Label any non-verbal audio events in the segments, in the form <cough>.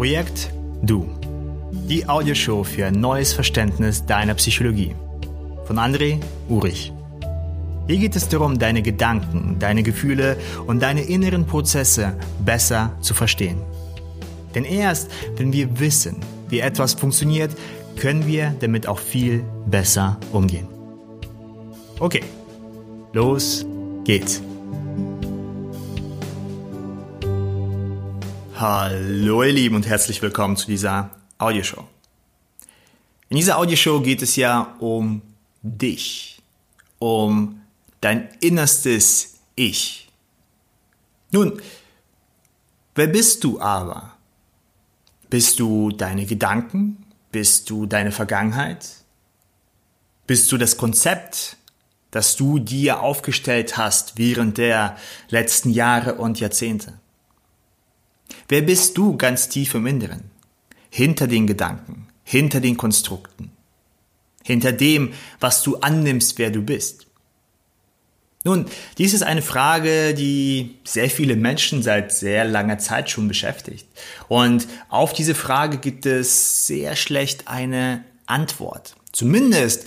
Projekt Du. Die Audioshow für ein neues Verständnis deiner Psychologie. Von André Urich. Hier geht es darum, deine Gedanken, deine Gefühle und deine inneren Prozesse besser zu verstehen. Denn erst, wenn wir wissen, wie etwas funktioniert, können wir damit auch viel besser umgehen. Okay, los geht's. Hallo ihr Lieben und herzlich willkommen zu dieser Audioshow. In dieser Audioshow geht es ja um dich, um dein innerstes Ich. Nun, wer bist du aber? Bist du deine Gedanken? Bist du deine Vergangenheit? Bist du das Konzept, das du dir aufgestellt hast während der letzten Jahre und Jahrzehnte? Wer bist du ganz tief im Inneren? Hinter den Gedanken, hinter den Konstrukten, hinter dem, was du annimmst, wer du bist. Nun, dies ist eine Frage, die sehr viele Menschen seit sehr langer Zeit schon beschäftigt. Und auf diese Frage gibt es sehr schlecht eine Antwort. Zumindest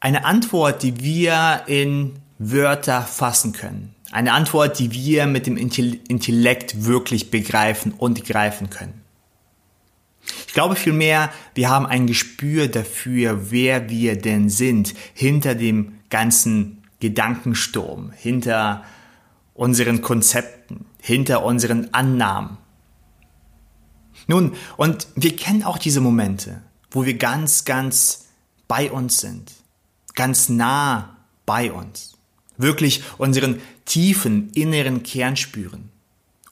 eine Antwort, die wir in Wörter fassen können. Eine Antwort, die wir mit dem Intellekt wirklich begreifen und greifen können. Ich glaube vielmehr, wir haben ein Gespür dafür, wer wir denn sind, hinter dem ganzen Gedankensturm, hinter unseren Konzepten, hinter unseren Annahmen. Nun, und wir kennen auch diese Momente, wo wir ganz, ganz bei uns sind, ganz nah bei uns wirklich unseren tiefen inneren Kern spüren,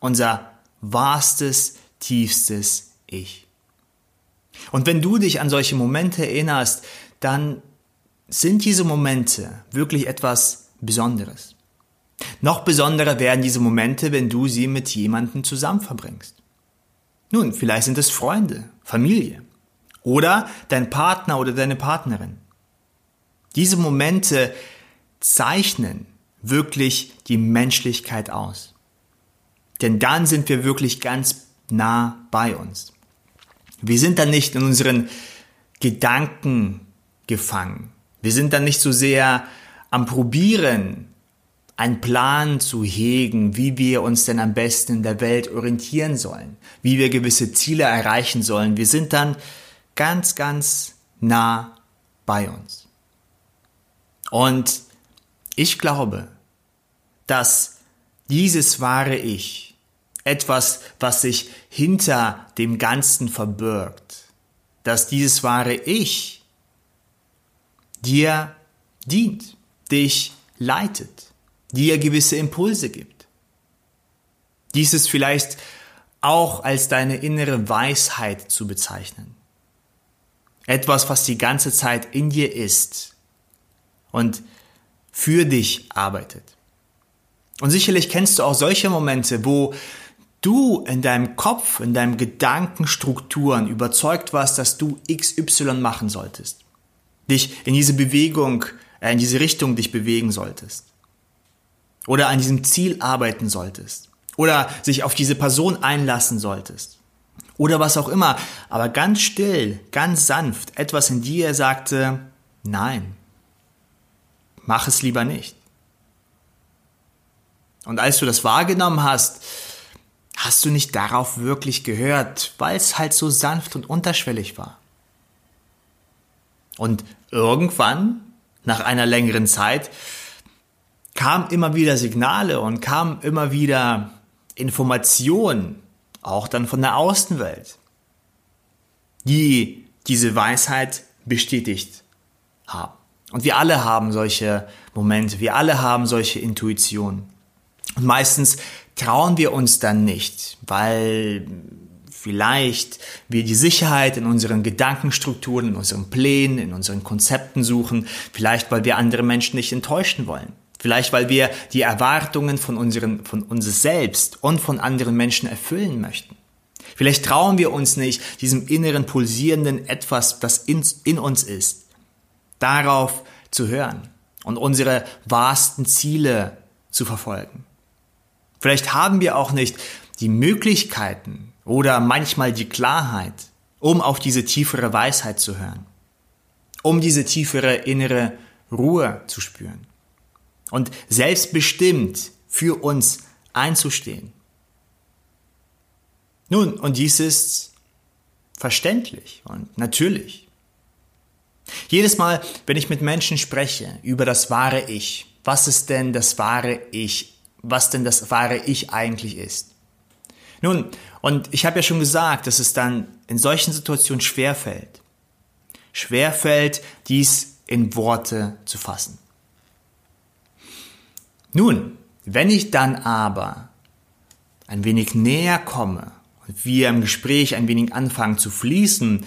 unser wahrstes, tiefstes Ich. Und wenn du dich an solche Momente erinnerst, dann sind diese Momente wirklich etwas Besonderes. Noch besonderer werden diese Momente, wenn du sie mit jemandem zusammen verbringst. Nun, vielleicht sind es Freunde, Familie oder dein Partner oder deine Partnerin. Diese Momente zeichnen wirklich die Menschlichkeit aus. Denn dann sind wir wirklich ganz nah bei uns. Wir sind dann nicht in unseren Gedanken gefangen. Wir sind dann nicht so sehr am Probieren, einen Plan zu hegen, wie wir uns denn am besten in der Welt orientieren sollen, wie wir gewisse Ziele erreichen sollen. Wir sind dann ganz, ganz nah bei uns. Und ich glaube, dass dieses wahre Ich, etwas, was sich hinter dem Ganzen verbirgt, dass dieses wahre Ich dir dient, dich leitet, dir gewisse Impulse gibt. Dies ist vielleicht auch als deine innere Weisheit zu bezeichnen. Etwas, was die ganze Zeit in dir ist und für dich arbeitet. Und sicherlich kennst du auch solche Momente, wo du in deinem Kopf, in deinen Gedankenstrukturen überzeugt warst, dass du XY machen solltest. Dich in diese Bewegung, äh, in diese Richtung dich bewegen solltest. Oder an diesem Ziel arbeiten solltest. Oder sich auf diese Person einlassen solltest. Oder was auch immer. Aber ganz still, ganz sanft, etwas in dir sagte, nein, mach es lieber nicht. Und als du das wahrgenommen hast, hast du nicht darauf wirklich gehört, weil es halt so sanft und unterschwellig war. Und irgendwann, nach einer längeren Zeit, kamen immer wieder Signale und kamen immer wieder Informationen, auch dann von der Außenwelt, die diese Weisheit bestätigt haben. Und wir alle haben solche Momente, wir alle haben solche Intuitionen. Und meistens trauen wir uns dann nicht, weil vielleicht wir die Sicherheit in unseren Gedankenstrukturen, in unseren Plänen, in unseren Konzepten suchen, vielleicht weil wir andere Menschen nicht enttäuschen wollen. Vielleicht weil wir die Erwartungen von unseren, von uns selbst und von anderen Menschen erfüllen möchten. Vielleicht trauen wir uns nicht, diesem inneren pulsierenden etwas, das in, in uns ist, darauf zu hören und unsere wahrsten Ziele zu verfolgen. Vielleicht haben wir auch nicht die Möglichkeiten, oder manchmal die Klarheit, um auf diese tiefere Weisheit zu hören, um diese tiefere innere Ruhe zu spüren und selbstbestimmt für uns einzustehen. Nun, und dies ist verständlich und natürlich. Jedes Mal, wenn ich mit Menschen spreche über das wahre Ich, was ist denn das wahre Ich, was denn das wahre Ich eigentlich ist. Nun, und ich habe ja schon gesagt, dass es dann in solchen Situationen schwerfällt. Schwerfällt, dies in Worte zu fassen. Nun, wenn ich dann aber ein wenig näher komme und wir im Gespräch ein wenig anfangen zu fließen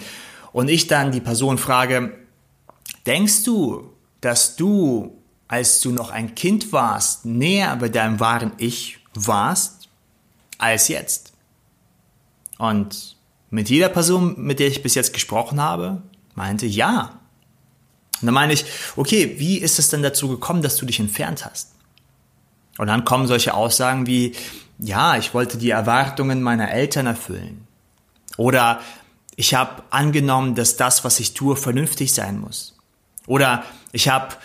und ich dann die Person frage, denkst du, dass du, als du noch ein Kind warst, näher bei deinem wahren Ich warst als jetzt? Und mit jeder Person, mit der ich bis jetzt gesprochen habe, meinte ja. Und dann meine ich, okay, wie ist es denn dazu gekommen, dass du dich entfernt hast? Und dann kommen solche Aussagen wie, ja, ich wollte die Erwartungen meiner Eltern erfüllen. Oder ich habe angenommen, dass das, was ich tue, vernünftig sein muss. Oder ich habe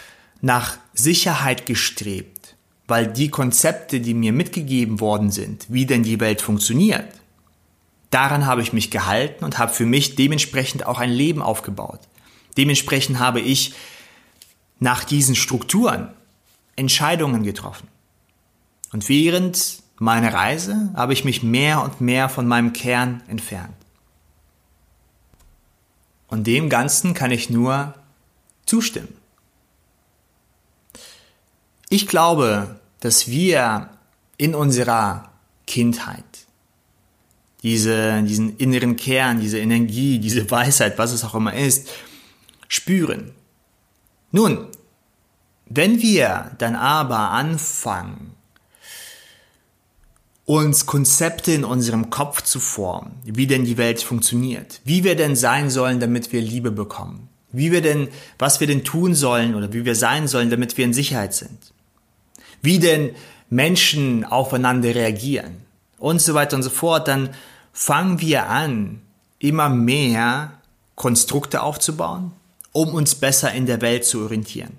nach Sicherheit gestrebt, weil die Konzepte, die mir mitgegeben worden sind, wie denn die Welt funktioniert, daran habe ich mich gehalten und habe für mich dementsprechend auch ein Leben aufgebaut. Dementsprechend habe ich nach diesen Strukturen Entscheidungen getroffen. Und während meiner Reise habe ich mich mehr und mehr von meinem Kern entfernt. Und dem Ganzen kann ich nur zustimmen. Ich glaube, dass wir in unserer Kindheit diese, diesen inneren Kern, diese Energie, diese Weisheit, was es auch immer ist, spüren. Nun, wenn wir dann aber anfangen, uns Konzepte in unserem Kopf zu formen, wie denn die Welt funktioniert, wie wir denn sein sollen, damit wir Liebe bekommen, wie wir denn, was wir denn tun sollen oder wie wir sein sollen, damit wir in Sicherheit sind, wie denn Menschen aufeinander reagieren und so weiter und so fort, dann fangen wir an, immer mehr Konstrukte aufzubauen, um uns besser in der Welt zu orientieren.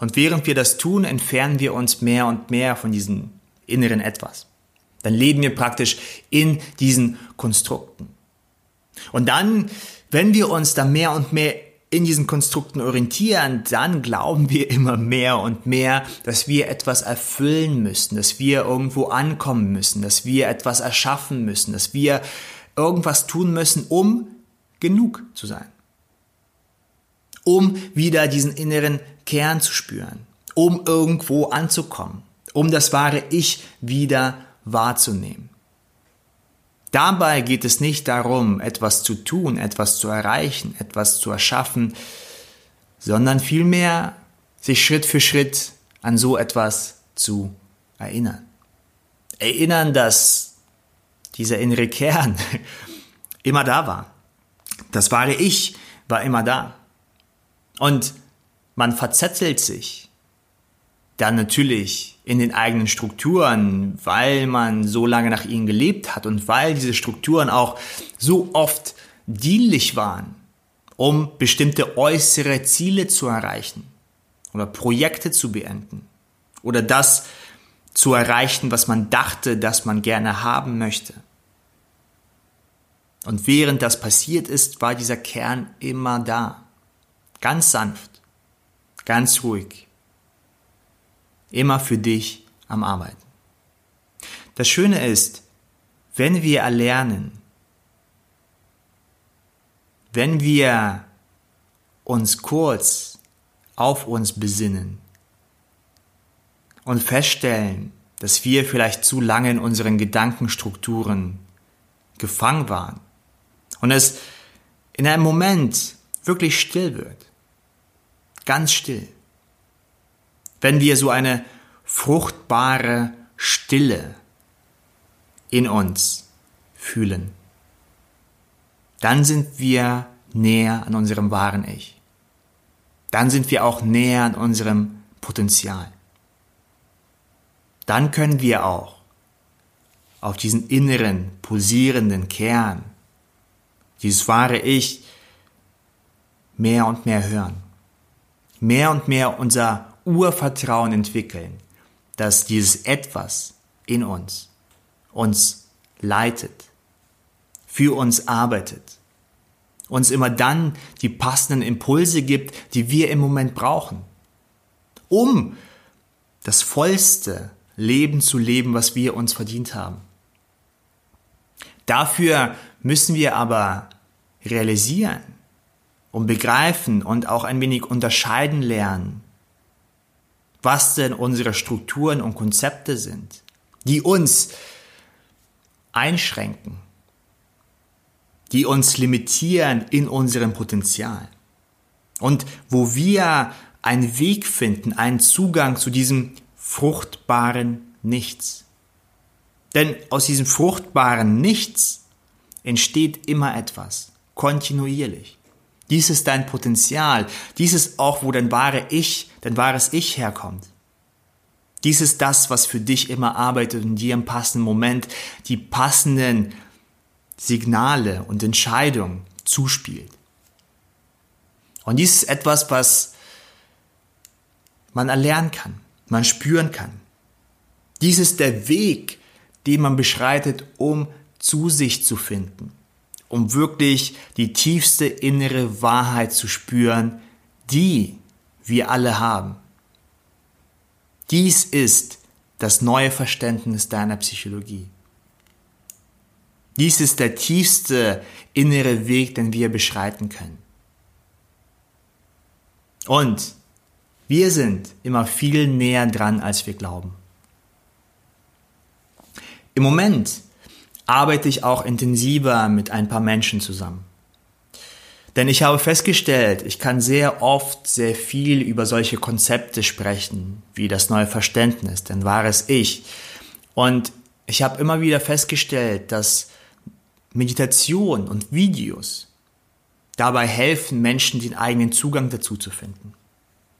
Und während wir das tun, entfernen wir uns mehr und mehr von diesem inneren Etwas. Dann leben wir praktisch in diesen Konstrukten. Und dann, wenn wir uns da mehr und mehr in diesen Konstrukten orientieren, dann glauben wir immer mehr und mehr, dass wir etwas erfüllen müssen, dass wir irgendwo ankommen müssen, dass wir etwas erschaffen müssen, dass wir irgendwas tun müssen, um genug zu sein. Um wieder diesen inneren Kern zu spüren, um irgendwo anzukommen, um das wahre Ich wieder wahrzunehmen. Dabei geht es nicht darum, etwas zu tun, etwas zu erreichen, etwas zu erschaffen, sondern vielmehr sich Schritt für Schritt an so etwas zu erinnern. Erinnern, dass dieser innere Kern <laughs> immer da war. Das wahre Ich war immer da. Und man verzettelt sich dann natürlich in den eigenen Strukturen, weil man so lange nach ihnen gelebt hat und weil diese Strukturen auch so oft dienlich waren, um bestimmte äußere Ziele zu erreichen oder Projekte zu beenden oder das zu erreichen, was man dachte, dass man gerne haben möchte. Und während das passiert ist, war dieser Kern immer da. Ganz sanft, ganz ruhig, immer für dich am Arbeiten. Das Schöne ist, wenn wir erlernen, wenn wir uns kurz auf uns besinnen und feststellen, dass wir vielleicht zu lange in unseren Gedankenstrukturen gefangen waren und es in einem Moment wirklich still wird, ganz still, wenn wir so eine fruchtbare Stille in uns fühlen, dann sind wir näher an unserem wahren Ich. Dann sind wir auch näher an unserem Potenzial. Dann können wir auch auf diesen inneren, pulsierenden Kern, dieses wahre Ich, mehr und mehr hören. Mehr und mehr unser Urvertrauen entwickeln, dass dieses Etwas in uns uns leitet, für uns arbeitet, uns immer dann die passenden Impulse gibt, die wir im Moment brauchen, um das vollste Leben zu leben, was wir uns verdient haben. Dafür müssen wir aber realisieren und begreifen und auch ein wenig unterscheiden lernen, was denn unsere Strukturen und Konzepte sind, die uns einschränken, die uns limitieren in unserem Potenzial. Und wo wir einen Weg finden, einen Zugang zu diesem fruchtbaren Nichts. Denn aus diesem fruchtbaren Nichts entsteht immer etwas, kontinuierlich. Dies ist dein Potenzial. Dies ist auch, wo dein wahre Ich, dein wahres Ich herkommt. Dies ist das, was für dich immer arbeitet und dir im passenden Moment die passenden Signale und Entscheidungen zuspielt. Und dies ist etwas, was man erlernen kann, man spüren kann. Dies ist der Weg, den man beschreitet, um zu sich zu finden, um wirklich die tiefste innere Wahrheit zu spüren, die wir alle haben. Dies ist das neue Verständnis deiner Psychologie. Dies ist der tiefste innere Weg, den wir beschreiten können. Und wir sind immer viel näher dran, als wir glauben. Im Moment arbeite ich auch intensiver mit ein paar Menschen zusammen. Denn ich habe festgestellt, ich kann sehr oft sehr viel über solche Konzepte sprechen, wie das neue Verständnis, denn wahres Ich. Und ich habe immer wieder festgestellt, dass Meditation und Videos dabei helfen, Menschen den eigenen Zugang dazu zu finden.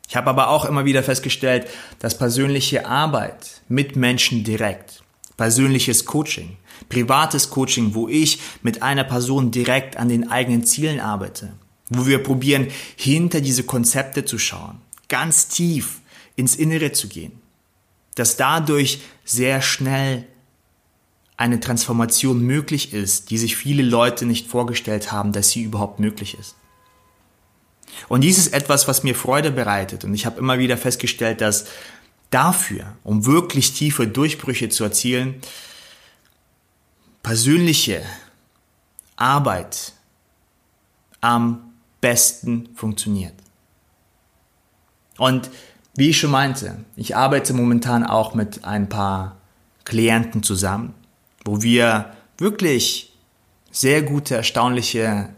Ich habe aber auch immer wieder festgestellt, dass persönliche Arbeit mit Menschen direkt, persönliches Coaching, privates Coaching, wo ich mit einer Person direkt an den eigenen Zielen arbeite, wo wir probieren, hinter diese Konzepte zu schauen, ganz tief ins Innere zu gehen, dass dadurch sehr schnell eine Transformation möglich ist, die sich viele Leute nicht vorgestellt haben, dass sie überhaupt möglich ist. Und dies ist etwas, was mir Freude bereitet. Und ich habe immer wieder festgestellt, dass dafür, um wirklich tiefe Durchbrüche zu erzielen, persönliche Arbeit am besten funktioniert. Und wie ich schon meinte, ich arbeite momentan auch mit ein paar Klienten zusammen, wo wir wirklich sehr gute, erstaunliche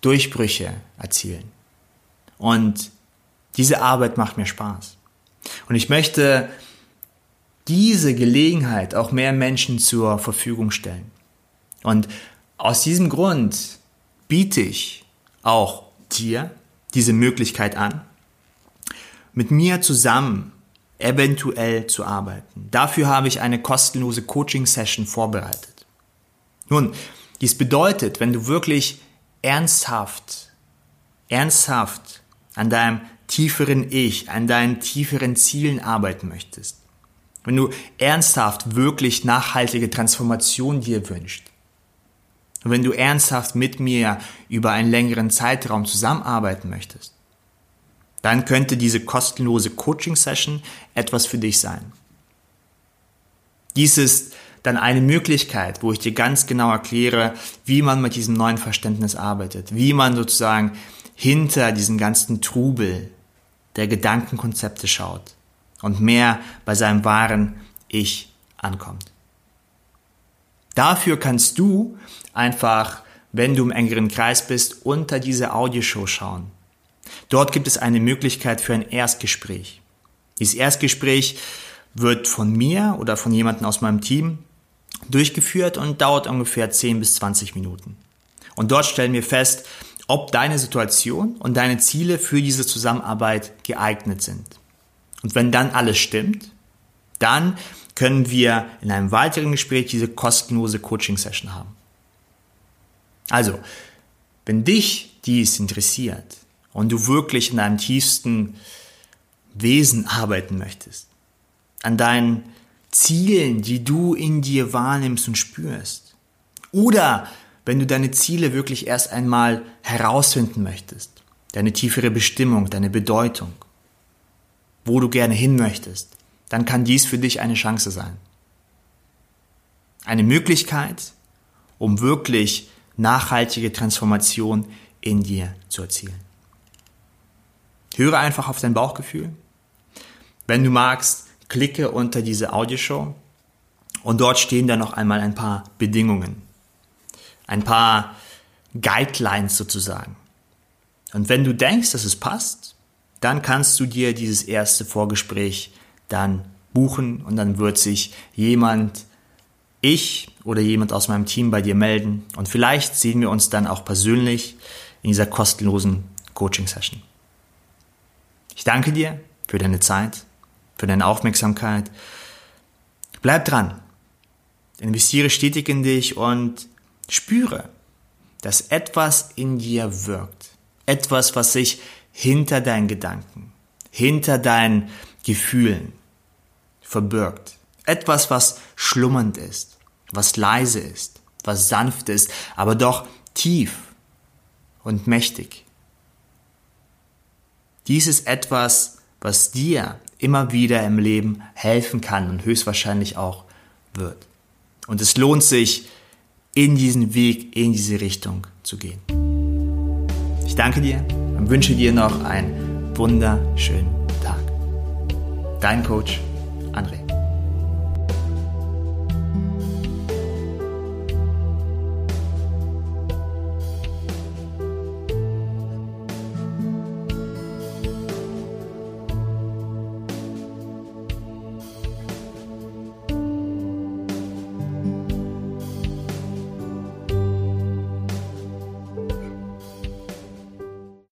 Durchbrüche erzielen. Und diese Arbeit macht mir Spaß. Und ich möchte diese Gelegenheit auch mehr Menschen zur Verfügung stellen. Und aus diesem Grund biete ich auch dir diese Möglichkeit an, mit mir zusammen eventuell zu arbeiten. Dafür habe ich eine kostenlose Coaching-Session vorbereitet. Nun, dies bedeutet, wenn du wirklich ernsthaft, ernsthaft an deinem tieferen Ich, an deinen tieferen Zielen arbeiten möchtest, wenn du ernsthaft wirklich nachhaltige Transformation dir wünschst, und wenn du ernsthaft mit mir über einen längeren Zeitraum zusammenarbeiten möchtest, dann könnte diese kostenlose Coaching-Session etwas für dich sein. Dies ist dann eine Möglichkeit, wo ich dir ganz genau erkläre, wie man mit diesem neuen Verständnis arbeitet, wie man sozusagen hinter diesen ganzen Trubel der Gedankenkonzepte schaut und mehr bei seinem wahren Ich ankommt. Dafür kannst du einfach, wenn du im engeren Kreis bist, unter diese Audioshow schauen. Dort gibt es eine Möglichkeit für ein Erstgespräch. Dieses Erstgespräch wird von mir oder von jemandem aus meinem Team durchgeführt und dauert ungefähr 10 bis 20 Minuten. Und dort stellen wir fest, ob deine Situation und deine Ziele für diese Zusammenarbeit geeignet sind. Und wenn dann alles stimmt, Dann können wir in einem weiteren Gespräch diese kostenlose Coaching-Session haben. Also, wenn dich dies interessiert und du wirklich in deinem tiefsten Wesen arbeiten möchtest, an deinen Zielen, die du in dir wahrnimmst und spürst, oder wenn du deine Ziele wirklich erst einmal herausfinden möchtest, deine tiefere Bestimmung, deine Bedeutung, wo du gerne hin möchtest, dann kann dies für dich eine Chance sein. Eine Möglichkeit, um wirklich nachhaltige Transformation in dir zu erzielen. Höre einfach auf dein Bauchgefühl. Wenn du magst, klicke unter diese Audioshow und dort stehen dann noch einmal ein paar Bedingungen, ein paar Guidelines sozusagen. Und wenn du denkst, dass es passt, dann kannst du dir dieses erste Vorgespräch dann buchen und dann wird sich jemand, ich oder jemand aus meinem Team bei dir melden und vielleicht sehen wir uns dann auch persönlich in dieser kostenlosen Coaching-Session. Ich danke dir für deine Zeit, für deine Aufmerksamkeit. Bleib dran. Investiere stetig in dich und spüre, dass etwas in dir wirkt. Etwas, was sich hinter deinen Gedanken, hinter deinen Gefühlen verbirgt. Etwas, was schlummernd ist, was leise ist, was sanft ist, aber doch tief und mächtig. Dies ist etwas, was dir immer wieder im Leben helfen kann und höchstwahrscheinlich auch wird. Und es lohnt sich, in diesen Weg, in diese Richtung zu gehen. Ich danke dir und wünsche dir noch einen wunderschönen Tag. Dein Coach André.